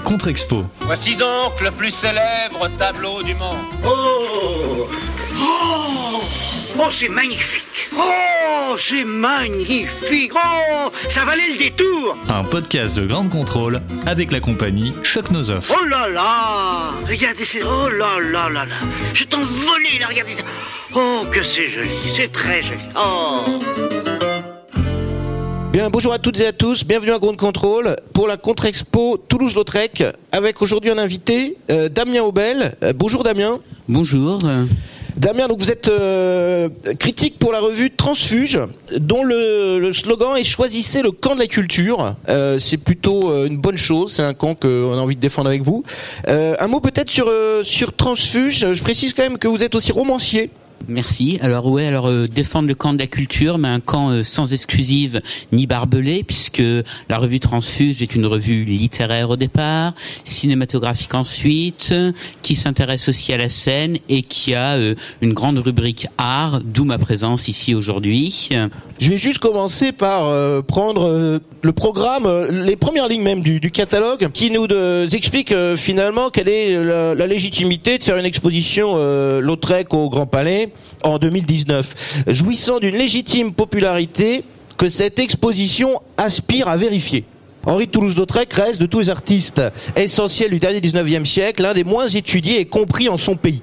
la Contre-Expo. Voici donc le plus célèbre tableau du monde. Oh. Oh, oh c'est magnifique. Oh, c'est magnifique. Oh, ça valait le détour. Un podcast de Grande Contrôle avec la compagnie Choc Nozoff. Oh là là. Regardez, c'est... Oh là là là là. Je t'envolais là, regardez ça. Oh, que c'est joli, c'est très joli. Oh Bien, bonjour à toutes et à tous, bienvenue à Grande Contrôle pour la Contre-Expo Toulouse-Lautrec avec aujourd'hui un invité, euh, Damien Aubel. Euh, bonjour Damien. Bonjour. Damien, donc vous êtes euh, critique pour la revue Transfuge, dont le, le slogan est Choisissez le camp de la culture. C'est plutôt une bonne chose, c'est un camp qu'on a envie de défendre avec vous. Un mot peut-être sur, sur Transfuge, je précise quand même que vous êtes aussi romancier. Merci. Alors ouais, alors euh, défendre le camp de la culture, mais un camp euh, sans exclusive ni barbelé, puisque la revue Transfuge est une revue littéraire au départ, cinématographique ensuite, qui s'intéresse aussi à la scène et qui a euh, une grande rubrique art, d'où ma présence ici aujourd'hui. Je vais juste commencer par euh, prendre euh, le programme, euh, les premières lignes même du, du catalogue, qui nous explique finalement quelle est la, la légitimité de faire une exposition Lautrec au Grand Palais en 2019, jouissant d'une légitime popularité que cette exposition aspire à vérifier. Henri Toulouse-Lautrec reste de tous les artistes essentiels du dernier 19e siècle l'un des moins étudiés et compris en son pays.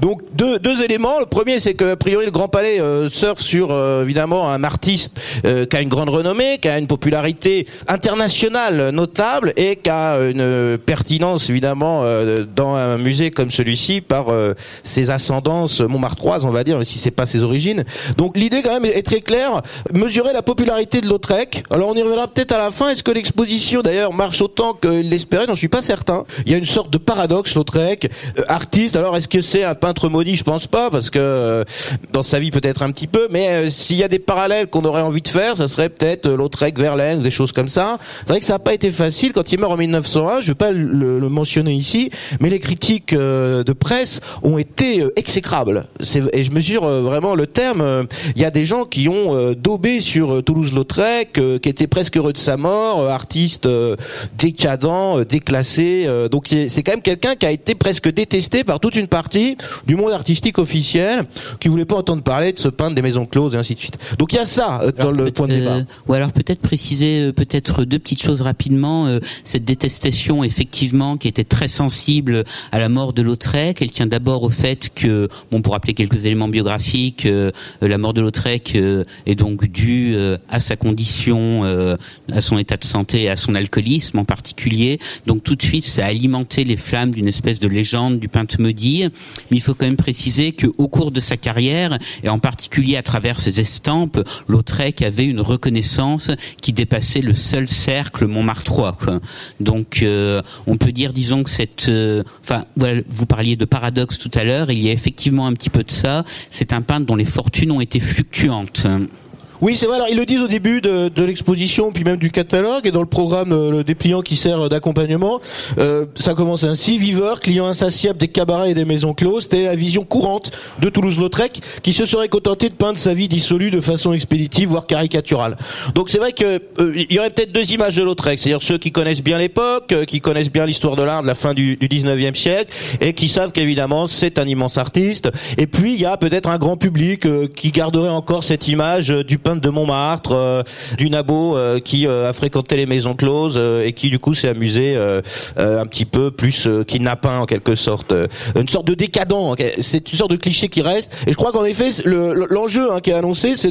Donc deux, deux éléments. Le premier, c'est que a priori le Grand Palais euh, surfe sur euh, évidemment un artiste euh, qui a une grande renommée, qui a une popularité internationale notable et qui a une pertinence évidemment euh, dans un musée comme celui-ci par euh, ses ascendances montmartroises, on va dire, si c'est pas ses origines. Donc l'idée quand même est très claire mesurer la popularité de Lautrec. Alors on y reviendra peut-être à la fin. Est-ce que l'exposition d'ailleurs marche autant qu'il l'espérait? J'en suis pas certain. Il y a une sorte de paradoxe Lautrec, euh, artiste. Alors est-ce que c'est un peintre maudit Je pense pas, parce que euh, dans sa vie peut-être un petit peu. Mais euh, s'il y a des parallèles qu'on aurait envie de faire, ça serait peut-être euh, Lautrec, Verlaine, ou des choses comme ça. C'est vrai que ça n'a pas été facile quand il meurt en 1901. Je vais pas le, le mentionner ici, mais les critiques de presse ont été exécrables. Et je mesure vraiment le terme. Il y a des gens qui ont daubé sur Toulouse-Lautrec, qui étaient presque heureux de sa mort, artiste décadent, déclassé. donc c'est quand même quelqu'un qui a été presque détesté par toute une partie du monde artistique officiel, qui voulait pas entendre parler de ce peintre des maisons closes et ainsi de suite. Donc il y a ça euh, dans Alors, le point de débat. euh, ou alors peut-être préciser euh, peut-être deux petites choses rapidement. Euh, cette détestation, effectivement, qui était très sensible à la mort de Lautrec, elle tient d'abord au fait que, bon, pour rappeler quelques éléments biographiques, la mort de Lautrec euh, est donc due euh, à sa condition, euh, à son état de santé à son alcoolisme en particulier. Donc tout de suite, ça a alimenté les flammes d'une espèce de légende du peintre maudit. Mais il faut quand même préciser que au cours de sa carrière, et en particulier à travers ses estampes, Lautrec avait une reconnaissance qui dépassait le seul cercle montmartrois. Donc euh, on peut dire, disons que cette, euh, enfin, voilà, vous parliez de paradoxe tout à l'heure. Il y a effectivement un petit peu de ça. C'est un peintre dont les fortunes ont été fluctuantes. Oui, c'est vrai. Alors, ils le disent au début de, de l'exposition, puis même du catalogue, et dans le programme euh, le dépliant qui sert d'accompagnement. Euh, ça commence ainsi viveur, client insatiable des cabarets et des maisons closes. Est la vision courante de Toulouse-Lautrec, qui se serait contenté de peindre sa vie dissolue de façon expéditive, voire caricaturale. Donc, c'est vrai que euh, y aurait peut-être deux images de Lautrec, c'est-à-dire ceux qui connaissent bien l'époque, euh, qui connaissent bien l'histoire de l'art de la fin du, du 19e siècle, et qui savent qu'évidemment c'est un immense artiste. Et puis, il y a peut-être un grand public euh, qui garderait encore cette image euh, du peintre de Montmartre, euh, du nabo euh, qui euh, a fréquenté les maisons closes et qui du coup s'est amusé un petit peu plus pas en quelque sorte une sorte de décadent. ok. C'est une sorte de cliché qui reste. Et je crois qu'en effet, le- le- l'enjeu hein, qui est annoncé, c'est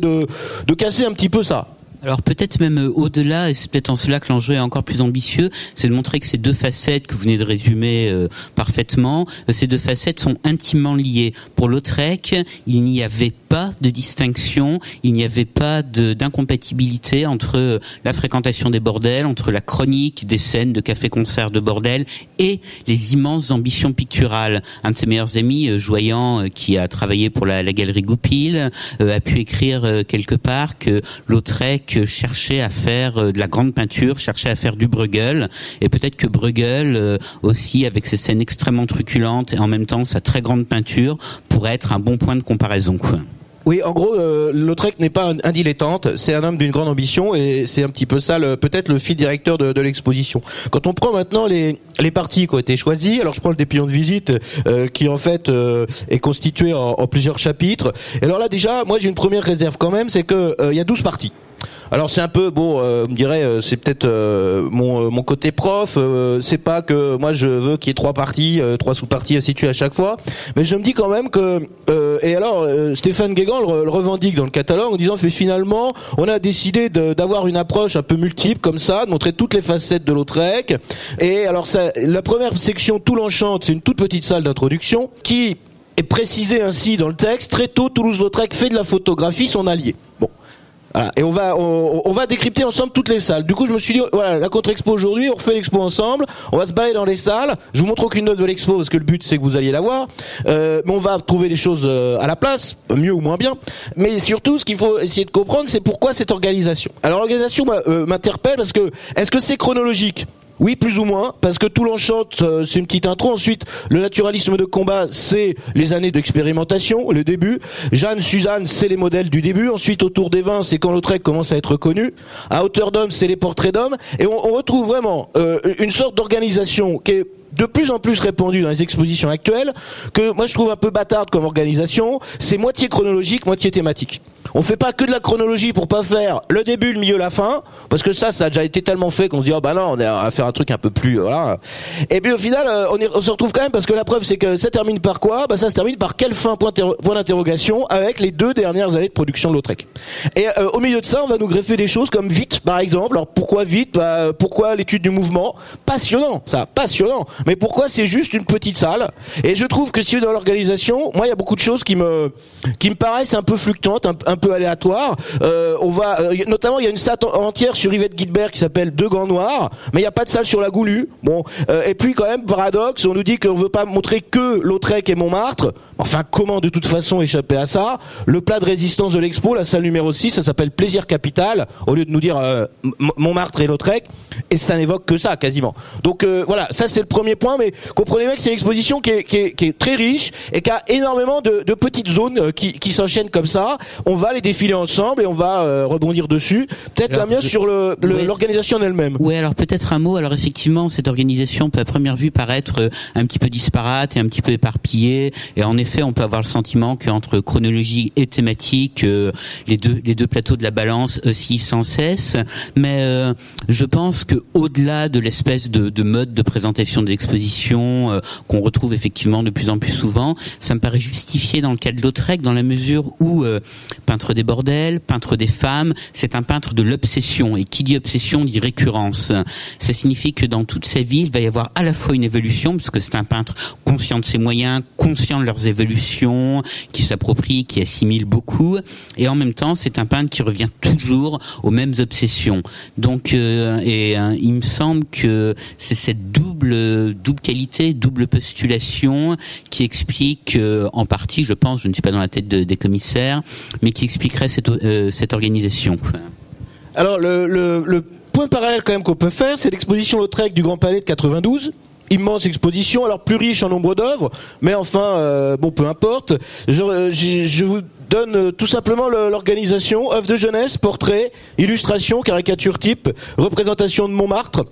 de casser un petit peu ça. Alors peut-être même euh, au-delà, et c'est peut-être en cela que l'enjeu est encore plus ambitieux, c'est de montrer que ces deux facettes que vous venez de résumer euh, parfaitement, euh, ces deux facettes sont intimement liées. Pour Lautrec, il n'y avait pas de distinction, il n'y avait pas d'incompatibilité entre euh, la fréquentation des bordels, entre la chronique des scènes de café-concert de bordel et les immenses ambitions picturales. Un de ses meilleurs amis, Joyant, qui a travaillé pour la, la galerie Goupil, euh, a pu écrire euh, quelque part que Lautrec euh, cherchait à faire euh, de la grande peinture, cherchait à faire du Bruegel, et peut-être que Bruegel euh, aussi, avec ses scènes extrêmement truculentes et en même temps sa très grande peinture, pourrait être un bon point de comparaison. Oui, en gros, euh, Lautrec n'est pas un, dilettante, c'est un homme d'une grande ambition et c'est un petit peu ça, peut-être le fil directeur de, l'exposition. Quand on prend maintenant les, les parties qui ont été choisies, alors je prends le dépliant de visite qui en fait est constitué en, en plusieurs chapitres. Et alors là déjà, moi j'ai une première réserve quand même, c'est que il y a 12 parties. Alors c'est un peu bon, euh, me dirait euh, c'est peut-être euh, mon, euh, mon côté prof. euh, c'est pas que moi je veux qu'il y ait trois parties, euh, trois sous-parties situées à chaque fois, mais je me dis quand même que et alors Stéphane Guégan le, le revendique dans le catalogue en disant que finalement on a décidé d'avoir une approche un peu multiple comme ça, de montrer toutes les facettes de Lautrec. Et alors ça, la première section tout l'enchante, c'est une toute petite salle d'introduction qui est précisée ainsi dans le texte. Très tôt, Toulouse-Lautrec fait de la photographie son allié. Bon. Voilà. Et on va on, on va décrypter ensemble toutes les salles. Du coup, je me suis dit voilà, la contre-expo aujourd'hui, on refait l'expo ensemble. On va se balader dans les salles. Je vous montre aucune note de l'expo parce que le but c'est que vous alliez la voir. Euh, mais on va trouver des choses euh, à la place, mieux ou moins bien. Mais surtout, ce qu'il faut essayer de comprendre, c'est pourquoi cette organisation. Alors l'organisation euh, m'interpelle parce que est-ce que c'est chronologique? Oui, plus ou moins, parce que tout l'enchante, euh, c'est une petite intro. Ensuite, le naturalisme de combat, c'est les années d'expérimentation, le début. Jeanne, Suzanne, c'est les modèles du début. Ensuite, autour des vins, c'est quand Lautrec commence à être connu. À hauteur d'homme, c'est les portraits d'hommes. Et on, on retrouve vraiment euh, une sorte d'organisation qui est de plus en plus répandue dans les expositions actuelles, que moi je trouve un peu bâtarde comme organisation. C'est moitié chronologique, moitié thématique. On fait pas que de la chronologie pour pas faire le début, le milieu, la fin, parce que ça, ça a déjà été tellement fait qu'on se dit oh bah non, on est à faire un truc un peu plus euh, voilà. Et puis au final, euh, on, se retrouve quand même parce que la preuve c'est que ça termine par quoi? Bah ça se termine par quelle fin? Point, terro- point d'interrogation avec les deux dernières années de production de Lautrec. Et euh, au milieu de ça, on va nous greffer des choses comme vite, par exemple. Alors pourquoi vite? Bah, Pourquoi l'étude du mouvement? Passionnant, ça, passionnant. Mais pourquoi c'est juste une petite salle? Et je trouve que si dans l'organisation, moi il y a beaucoup de choses qui me qui me paraissent un peu fluctuantes, un, un aléatoires. Euh, on va euh, notamment il y a une salle en- entière sur Yvette Guilbert qui s'appelle Deux gants noirs, mais il n'y a pas de salle sur la Goulue. Bon, euh, et puis quand même paradoxe, on nous dit qu'on veut pas montrer que Lautrec et Montmartre. Enfin, comment de toute façon échapper à ça? Le plat de résistance de l'expo, la salle numéro 6, ça s'appelle Plaisir Capital, au lieu de nous dire euh, Montmartre et Lautrec, et ça n'évoque que ça quasiment. Donc euh, voilà, ça c'est le premier point, mais comprenez bien que c'est une exposition qui est, très riche et qui a énormément de, petites zones qui, qui s'enchaînent comme ça. On va les défiler ensemble et on va euh, rebondir dessus. Peut-être mieux je- sur le- le- Ouais. l'organisation en elle-même. Ouais, alors peut-être un mot. Alors effectivement, cette organisation peut à première vue paraître euh, un petit peu disparate et un petit peu éparpillée. Et en effet, on peut avoir le sentiment qu'entre chronologie et thématique, euh, les deux les deux plateaux de la balance oscillent sans cesse. Mais euh, je pense que au-delà de l'espèce de, de mode de présentation de l'exposition euh, qu'on retrouve effectivement de plus en plus souvent, ça me paraît justifié dans le cas de Lautrec, dans la mesure où euh, peintre des bordels, peintre des femmes, c'est un peintre de l'obsession. Et qui dit obsession dit récurrence. Ça signifie que dans toute sa vie, il va y avoir à la fois une évolution, puisque c'est un peintre conscient de ses moyens, conscient de leurs évolutions, qui s'approprie, qui assimile beaucoup, et en même temps, c'est un peintre qui revient toujours aux mêmes obsessions. Donc, euh, et euh, il me semble que c'est cette double double qualité, double postulation qui explique euh, en partie, je pense, je ne suis pas dans la tête de- des commissaires, mais qui expliquerait cette, euh, organisation. Alors le, point parallèle quand même qu'on peut faire, c'est l'exposition Lautrec du Grand Palais de 92. Immense exposition, alors plus riche en nombre d'œuvres, mais enfin, euh, bon, peu importe. Je vous donne euh, tout simplement le- l'organisation, œuvre de jeunesse, portrait, illustration, caricature type, représentation de Montmartre,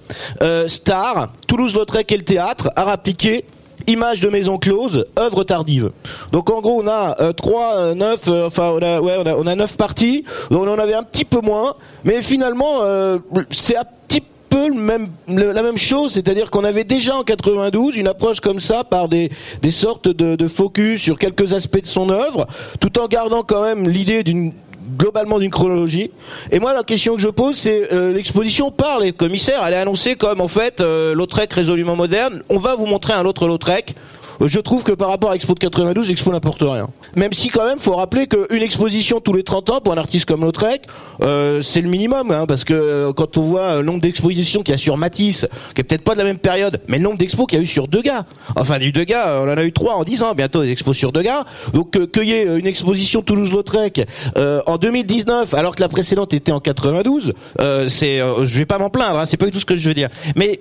euh, star, Toulouse-Lautrec et le théâtre, art appliqué, Image de maison close, œuvre tardive. Donc en gros on a euh, trois, euh, neuf, enfin on a, ouais, on a, on a neuf parties. On en avait un petit peu moins, mais finalement c'est petit peu le même, le- la même chose, c'est-à-dire qu'on avait déjà en 92 une approche comme ça par des, des sortes de, de focus sur quelques aspects de son œuvre, tout en gardant quand même l'idée d'une globalement d'une chronologie. Et moi, la question que je pose, c'est euh, l'exposition par les commissaires. Elle est annoncée comme en fait euh, Lautrec résolument moderne. On va vous montrer un autre Lautrec. Euh, Je trouve que par rapport à Expo de 92, Expo n'apporte rien. Même si quand même, faut rappeler qu'une exposition tous les 30 ans pour un artiste comme Lautrec, euh, c'est le minimum, hein, parce que euh, quand on voit le nombre d'expositions qu'il y a sur Matisse, qui est peut-être pas de la même période, mais le nombre d'expos qu'il y a eu sur Degas. Enfin, du Degas, on en a eu trois en 10 ans, bientôt des expos sur Degas. Donc, euh, qu'il y ait une exposition Toulouse-Lautrec euh, en 2019, alors que la précédente était en 92, euh, c'est, euh, je vais pas m'en plaindre, hein, c'est pas du tout ce que je veux dire. Mais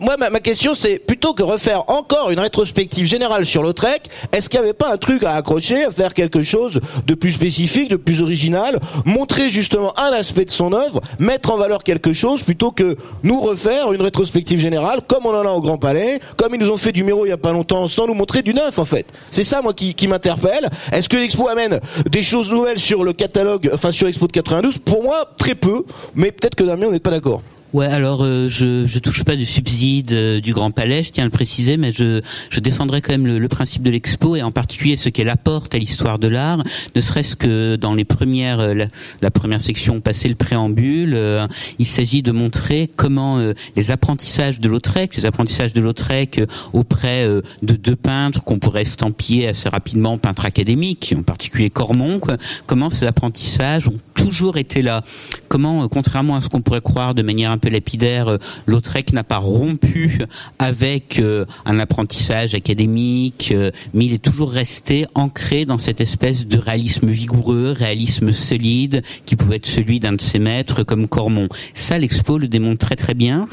moi, ma, ma question, c'est plutôt que refaire encore une rétrospective général sur Lautrec, est-ce qu'il n'y avait pas un truc à accrocher, à faire quelque chose de plus spécifique, de plus original, montrer justement un aspect de son œuvre, mettre en valeur quelque chose plutôt que nous refaire une rétrospective générale comme on en a au Grand Palais, comme ils nous ont fait du Miro il y a pas longtemps sans nous montrer du neuf en fait. C'est ça moi qui, qui m'interpelle. Est-ce que l'expo amène des choses nouvelles sur le catalogue, enfin sur l'expo de 92 Pour moi, très peu, mais peut-être que Damien, on n'est pas d'accord. Ouais, alors euh, je je touche pas du subside euh, du Grand Palais, je tiens à le préciser, mais je je défendrai quand même le, le principe de l'expo et en particulier ce qu'elle apporte à l'histoire de l'art, ne serait-ce que dans les premières euh, la, première section passée le préambule, il s'agit de montrer comment les apprentissages de Lautrec, les apprentissages de Lautrec auprès de deux peintres qu'on pourrait estampiller assez rapidement peintres académiques, en particulier Cormon, quoi, comment ces apprentissages ont toujours été là, comment contrairement à ce qu'on pourrait croire de manière un peu lapidaire, euh, Lautrec n'a pas rompu avec euh, un apprentissage académique, euh, mais il est toujours resté ancré dans cette espèce de réalisme vigoureux, réalisme solide, qui pouvait être celui d'un de ses maîtres comme Cormon. Ça, l'expo le démontre très très bien,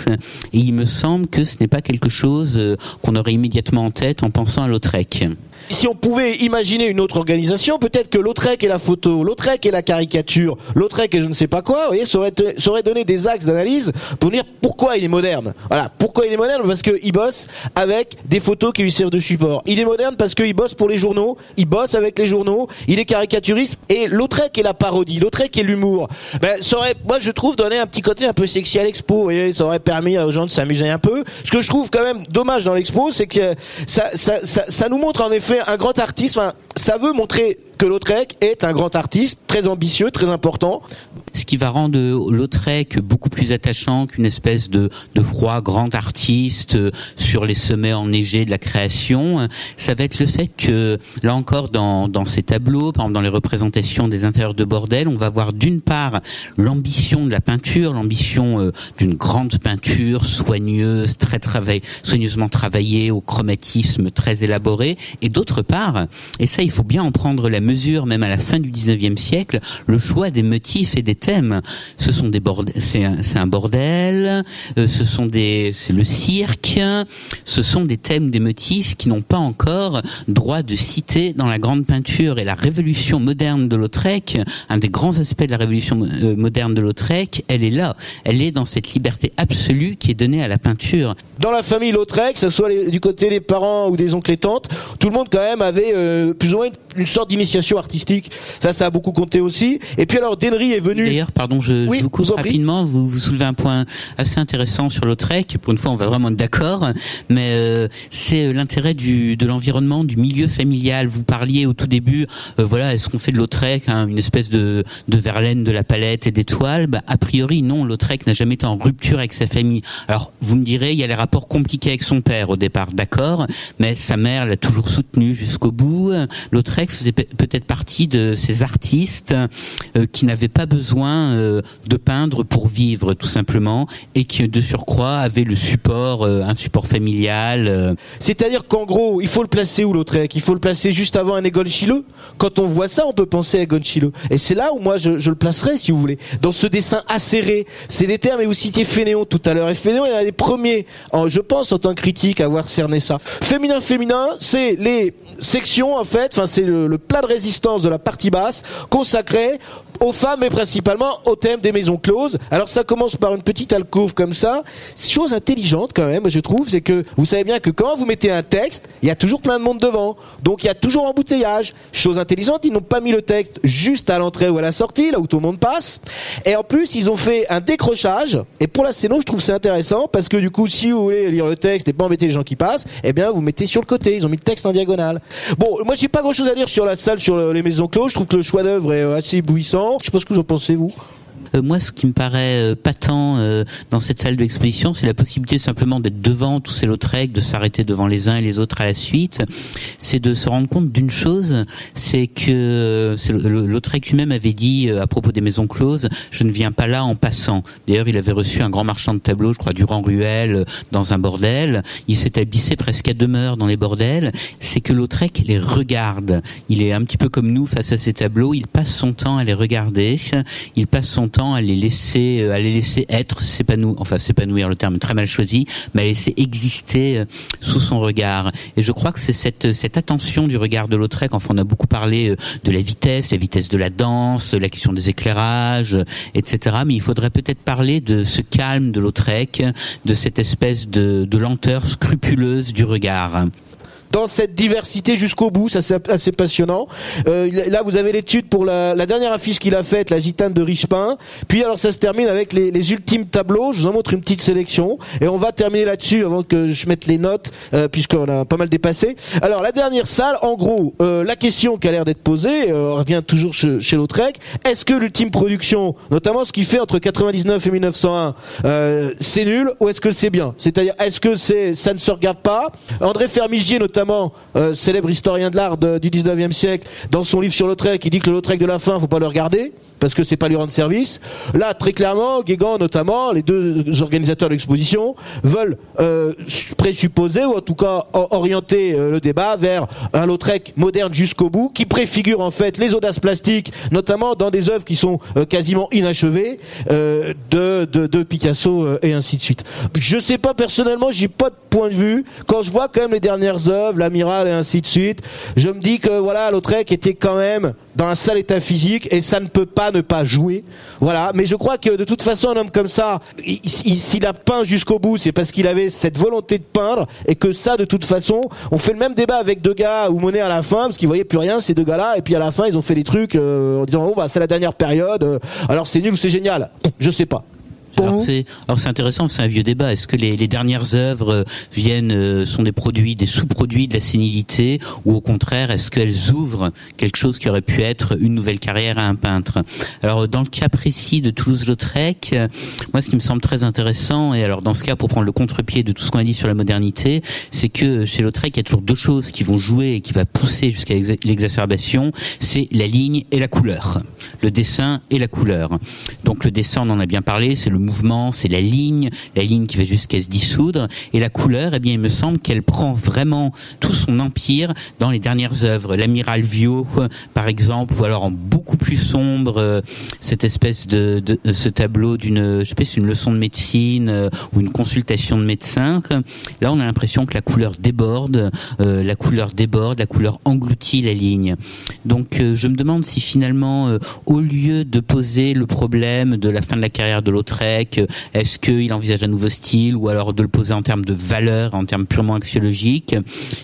et il me semble que ce n'est pas quelque chose qu'on aurait immédiatement en tête en pensant à Lautrec. Si on pouvait imaginer une autre organisation, peut-être que Lautrec et la photo, Lautrec et la caricature, Lautrec et je ne sais pas quoi, vous voyez, ça aurait, ça aurait donné des axes d'analyse pour dire pourquoi il est moderne. Voilà, pourquoi il est moderne Parce qu'il bosse avec des photos qui lui servent de support. Il est moderne parce qu'il bosse pour les journaux, il bosse avec les journaux, il est caricaturiste et Lautrec est la parodie, Lautrec est l'humour. Ben, ça aurait, moi je trouve, donné un petit côté un peu sexy à l'expo. Vous voyez, ça aurait permis aux gens de s'amuser un peu. Ce que je trouve quand même dommage dans l'expo, c'est que ça, ça, ça, ça nous montre en effet un grand artiste. Ça veut montrer que Lautrec est un grand artiste, très ambitieux, très important. Ce qui va rendre Lautrec beaucoup plus attachant qu'une espèce de, de froid grand artiste sur les sommets enneigés de la création, ça va être le fait que, là encore, dans, dans ces tableaux, par exemple dans les représentations des intérieurs de bordel, on va voir d'une part l'ambition de la peinture, l'ambition euh, d'une grande peinture soigneuse, très travail, soigneusement travaillée, au chromatisme très élaboré, et d'autre part, et ça il faut bien en prendre la mesure, même à la fin du 19e siècle, le choix des motifs et des thèmes. Ce sont des c'est un, un, bordel, euh, ce sont des, c'est le cirque, ce sont des thèmes, des motifs qui n'ont pas encore droit de citer dans la grande peinture. Et la révolution moderne de Lautrec, un des grands aspects de la révolution euh, moderne de Lautrec, elle est là. Elle est dans cette liberté absolue qui est donnée à la peinture. Dans la famille Lautrec, que ce soit du côté des parents ou des oncles et tantes, tout le monde quand même avait euh, plus ou moins une, sorte d'initiation artistique. Ça, ça a beaucoup compté aussi. Et puis alors, Denry est venu. D'ailleurs, pardon, je, je vous coupe rapidement. Vous, vous soulevez un point assez intéressant sur Lautrec. Pour une fois, on va vraiment être d'accord. Mais euh, c'est euh, l'intérêt du de l'environnement, du milieu familial. Vous parliez au tout début, euh, voilà, est-ce qu'on fait de Lautrec hein, une espèce de de Verlaine, de la palette et d'étoiles? Bah, A priori, non. Lautrec n'a jamais été en rupture avec sa famille. Alors, vous me direz, il y a les rapports compliqués avec son père au départ, d'accord, mais sa mère l'a toujours soutenu jusqu'au bout. Lautrec faisait peut-être partie de ces artistes euh, qui n'avaient pas besoin euh, de peindre pour vivre tout simplement et qui de surcroît avaient le support, euh, un support familial. C'est-à-dire qu'en gros, il faut le placer où Lautrec Il faut le placer juste avant un Egon Schiele Quand on voit ça, on peut penser à Egon Schiele. Et c'est là où moi je, le placerai, si vous voulez, dans ce dessin acéré. C'est des termes, et vous citiez Fénéon tout à l'heure. Et Fénéon est un des premiers, je pense, en tant que critique, à avoir cerné ça. Féminin, féminin, c'est les sections, en fait, enfin c'est le, le plat de résistance de la partie basse consacré aux femmes et principalement au thème des maisons closes. Alors ça commence par une petite alcôve comme ça. Chose intelligente quand même, je trouve, c'est que vous savez bien que quand vous mettez un texte, il y a toujours plein de monde devant. Donc il y a toujours embouteillage. Chose intelligente, ils n'ont pas mis le texte juste à l'entrée ou à la sortie, là où tout le monde passe. Et en plus, ils ont fait un décrochage. Et pour la scéno, je trouve c'est intéressant parce que du coup, si vous voulez lire le texte et pas embêter les gens qui passent, eh bien vous mettez sur le côté. Ils ont mis le texte en diagonale. Bon, moi j'ai pas grand chose à dire sur la salle, sur les maisons closes. Je trouve que le choix d'œuvre est assez éblouissant. Je sais pas ce que vous en pensez, vous. Euh, moi, ce qui me paraît euh, patent euh, dans cette salle d'exposition, c'est la possibilité simplement d'être devant tous ces Lautrec, de s'arrêter devant les uns et les autres à la suite. C'est de se rendre compte d'une chose, c'est que Lautrec lui-même avait dit à propos des maisons closes, je ne viens pas là en passant. D'ailleurs, il avait reçu un grand marchand de tableaux, je crois, Durand Ruel, dans un bordel. Il s'établissait presque à demeure dans les bordels. C'est que Lautrec les regarde. Il est un petit peu comme nous face à ces tableaux. Il passe son temps à les regarder. Il passe son temps temps à les laisser, euh, à les laisser être, s'épanouir, enfin s'épanouir, le terme très mal choisi, mais à laisser exister euh, sous son regard. Et je crois que c'est cette, attention du regard de Lautrec, enfin on a beaucoup parlé euh, de la vitesse, la vitesse de la danse, la question des éclairages, etc. Mais il faudrait peut-être parler de ce calme de Lautrec, de cette espèce de lenteur scrupuleuse du regard dans cette diversité jusqu'au bout, ça c'est assez passionnant. Euh, là, vous avez l'étude pour la, dernière affiche qu'il a faite, la gitane de Richepin. Puis alors ça se termine avec les, ultimes tableaux. Je vous en montre une petite sélection et on va terminer là-dessus avant que je mette les notes, euh, puisqu'on a pas mal dépassé. Alors la dernière salle, en gros, euh, la question qui a l'air d'être posée euh, revient toujours chez, chez Lautrec. Est-ce que l'ultime production, notamment ce qu'il fait entre 99 et 1901, euh, c'est nul ou est-ce que c'est bien? C'est-à-dire, est-ce que c'est ça ne se regarde pas? André Fermigier notamment euh, célèbre historien de l'art du 19e siècle, dans son livre sur Lautrec, il dit que le Lautrec de la fin, faut pas le regarder parce que c'est pas lui rendre service. Là, très clairement, Guégan notamment, les deux organisateurs de l'exposition, veulent euh, présupposer, ou en tout cas orienter euh, le débat vers un Lautrec moderne jusqu'au bout, qui préfigure en fait les audaces plastiques, notamment dans des œuvres qui sont euh, quasiment inachevées, euh, de, Picasso et ainsi de suite. Je sais pas personnellement, j'ai pas de point de vue. Quand je vois quand même les dernières œuvres, l'amiral et ainsi de suite, je me dis que voilà, Lautrec était quand même dans un sale état physique et ça ne peut pas ne pas jouer. Voilà. Mais je crois que de toute façon, un homme comme ça, s'il a peint jusqu'au bout, c'est parce qu'il avait cette volonté de peindre et que ça, de toute façon, on fait le même débat avec deux gars ou Monet à la fin parce qu'ils voyaient plus rien, ces deux gars-là, et puis à la fin, ils ont fait des trucs euh, en disant, oh bah c'est la dernière période, euh, alors c'est nul ou c'est génial? Je sais pas. Alors c'est, alors c'est intéressant, c'est un vieux débat. Est-ce que les, les dernières œuvres euh, viennent euh, sont des produits, des sous-produits de la sénilité, ou au contraire, est-ce qu'elles ouvrent quelque chose qui aurait pu être une nouvelle carrière à un peintre? Alors dans le cas précis de Toulouse-Lautrec, euh, moi ce qui me semble très intéressant, et alors dans ce cas pour prendre le contre-pied de tout ce qu'on a dit sur la modernité, c'est que chez Lautrec il y a toujours deux choses qui vont jouer et qui va pousser jusqu'à l'exacerbation, c'est la ligne et la couleur, le dessin et la couleur. Donc le dessin, on en a bien parlé, c'est le mouvement, c'est la ligne, la ligne qui va jusqu'à se dissoudre, et la couleur, eh bien, il me semble qu'elle prend vraiment tout son empire dans les dernières œuvres. L'amiral Vio, par exemple, ou alors en beaucoup plus sombre, euh, cette espèce de, de ce tableau d'une, je sais pas, c'est une leçon de médecine euh, ou une consultation de médecin. Là, on a l'impression que la couleur déborde, euh, la couleur déborde, la couleur engloutit la ligne. Donc, je me demande si finalement, au lieu de poser le problème de la fin de la carrière de Lautrec est-ce qu'il envisage un nouveau style ou alors de le poser en termes de valeur, en termes purement axiologiques?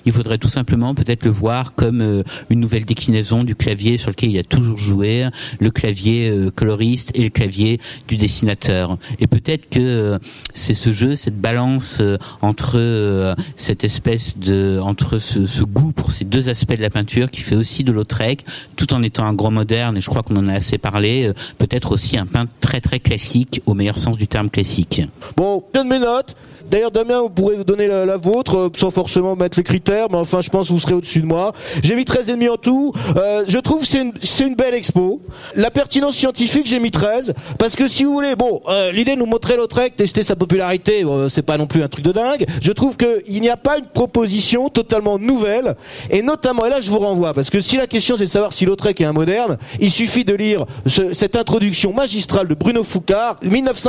Il faudrait tout simplement peut-être le voir comme euh, une nouvelle déclinaison du clavier sur lequel il a toujours joué, le clavier euh, coloriste et le clavier du dessinateur. Et peut-être que euh, c'est ce jeu, cette balance entre cette espèce de, entre ce, ce, goût pour ces deux aspects de la peinture qui fait aussi de Lautrec, tout en étant un grand moderne. Et je crois qu'on en a assez parlé. Peut-être aussi un peintre très très classique au meilleur sens du terme classique. Bon, bien de mes notes. D'ailleurs, Damien, vous pourrez vous donner la, vôtre, euh, sans forcément mettre les critères, mais enfin, je pense que vous serez au-dessus de moi. J'ai mis 13 et demi en tout. Euh, je trouve que c'est une, une belle expo. La pertinence scientifique, j'ai mis 13, parce que si vous voulez, bon, euh, l'idée de nous montrer Lautrec, tester sa popularité, c'est pas non plus un truc de dingue. Je trouve qu'il n'y a pas une proposition totalement nouvelle, et notamment, et là je vous renvoie, parce que si la question c'est de savoir si Lautrec est un moderne, il suffit de lire ce, cette introduction magistrale de Bruno Foucard,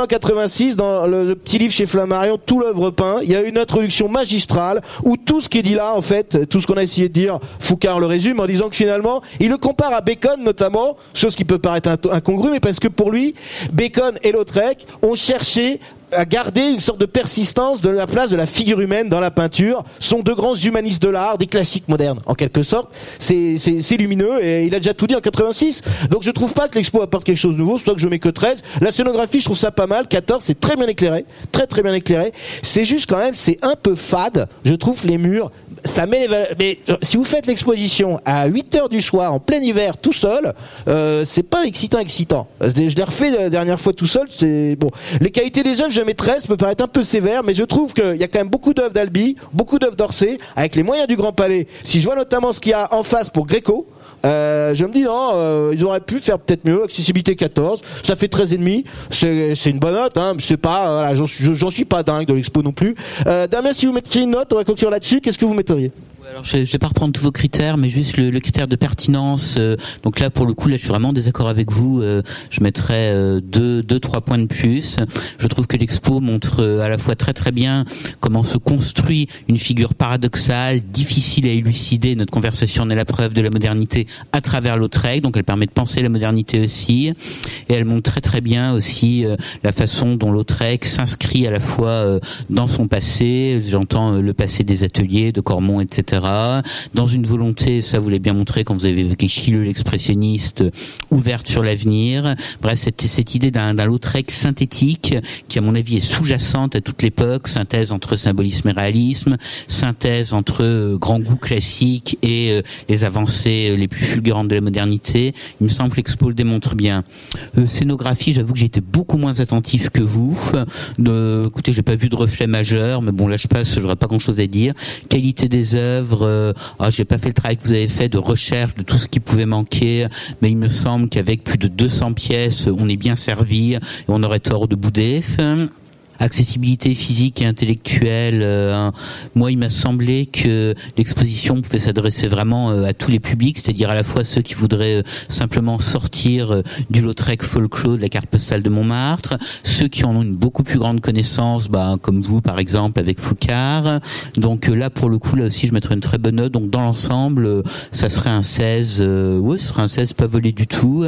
1986, dans le, petit livre chez Flammarion, tout le peint, il y a une introduction magistrale où tout ce qui est dit là, en fait, tout ce qu'on a essayé de dire, Foucard le résume en disant que finalement, il le compare à Bacon notamment, chose qui peut paraître incongrue, mais parce que pour lui, Bacon et Lautrec ont cherché à garder une sorte de persistance de la place de la figure humaine dans la peinture sont deux grands humanistes de l'art, des classiques modernes en quelque sorte. C'est lumineux et il a déjà tout dit en 86. Donc je trouve pas que l'expo apporte quelque chose de nouveau, pour que je mets que 13. La scénographie, je trouve ça pas mal. 14, c'est très bien éclairé, très très bien éclairé. C'est juste quand même, c'est un peu fade. Je trouve les murs, ça met les mais si vous faites l'exposition à 8 heures du soir en plein hiver tout seul, euh, c'est pas excitant excitant. Je l'ai refait la dernière fois tout seul, c'est bon. Les qualités des œuvres, 13, peut paraître un peu sévère, mais je trouve qu'il y a quand même beaucoup d'œuvres d'Albi, beaucoup d'œuvres d'Orsay, avec les moyens du Grand Palais. Si je vois notamment ce qu'il y a en face pour Gréco, euh, je me dis non, euh, ils auraient pu faire peut-être mieux. Accessibilité 14, ça fait 13 et demi. C'est c'est une bonne note. Hein, c'est pas, voilà, j'en suis, j'en suis pas dingue de l'expo non plus. Euh, Damien, si vous mettiez une note, on va conclure là-dessus. Qu'est-ce que vous metteriez Alors, je, je vais pas reprendre tous vos critères, mais juste le, le critère de pertinence. euh, donc là, pour le coup, là, je suis vraiment en désaccord avec vous. euh, je mettrais euh, deux, deux, trois points de plus. Je trouve que l'expo montre euh, à la fois très très bien comment se construit une figure paradoxale, difficile à élucider. Notre conversation en est la preuve de la modernité à travers Lautrec. Donc, elle permet de penser la modernité aussi, et elle montre très très bien aussi euh, la façon dont Lautrec s'inscrit à la fois euh, dans son passé. J'entends le passé des ateliers de Cormont, etc dans une volonté, ça vous l'avez bien montré quand vous avez évoqué Schiele, l'expressionniste, ouverte sur l'avenir. Bref, cette, cette idée d'un Lautrec synthétique qui, à mon avis, est sous-jacente à toute l'époque, synthèse entre symbolisme et réalisme, synthèse entre euh, grand goût classique et euh, les avancées euh, les plus fulgurantes de la modernité. Il me semble que l'expo le démontre bien. Scénographie, j'avoue que été beaucoup moins attentif que vous. Écoutez, j'ai pas vu de reflet majeur, mais bon, là je passe, j'aurais pas grand-chose à dire. Qualité des œuvres, euh, ah, j'ai pas fait le travail que vous avez fait de recherche de tout ce qui pouvait manquer, mais il me semble qu'avec plus de 200 pièces, on est bien servi et on aurait tort de bouder. Accessibilité physique et intellectuelle. euh, moi, il m'a semblé que l'exposition pouvait s'adresser vraiment euh, à tous les publics, c'est-à-dire à la fois ceux qui voudraient euh, simplement sortir euh, du Lautrec folklore de la carte postale de Montmartre, ceux qui en ont une beaucoup plus grande connaissance, bah, comme vous par exemple avec Foucard. Donc là, pour le coup, là aussi, je mettrais une très bonne note. Donc dans l'ensemble, ça serait un 16. Euh, ouais, ce serait un 16 pas volé du tout.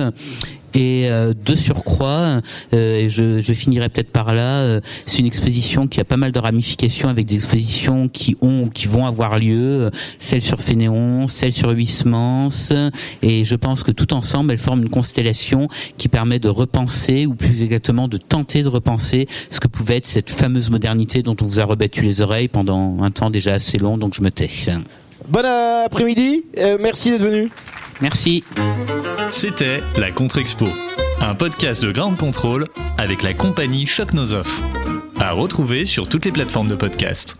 Et euh, de surcroît, euh, et je, je finirai peut-être par là, euh, c'est une exposition qui a pas mal de ramifications avec des expositions qui ont qui vont avoir lieu, celle sur Fénéon, celle sur Huysmans, et je pense que tout ensemble, elles forment une constellation qui permet de repenser, ou plus exactement de tenter de repenser ce que pouvait être cette fameuse modernité dont on vous a rebattu les oreilles pendant un temps déjà assez long, donc je me tais. Bon après-midi, euh, merci d'être venu. Merci. C'était la Contre-Expo, un podcast de Ground Control avec la compagnie Choc. À retrouver sur toutes les plateformes de podcast.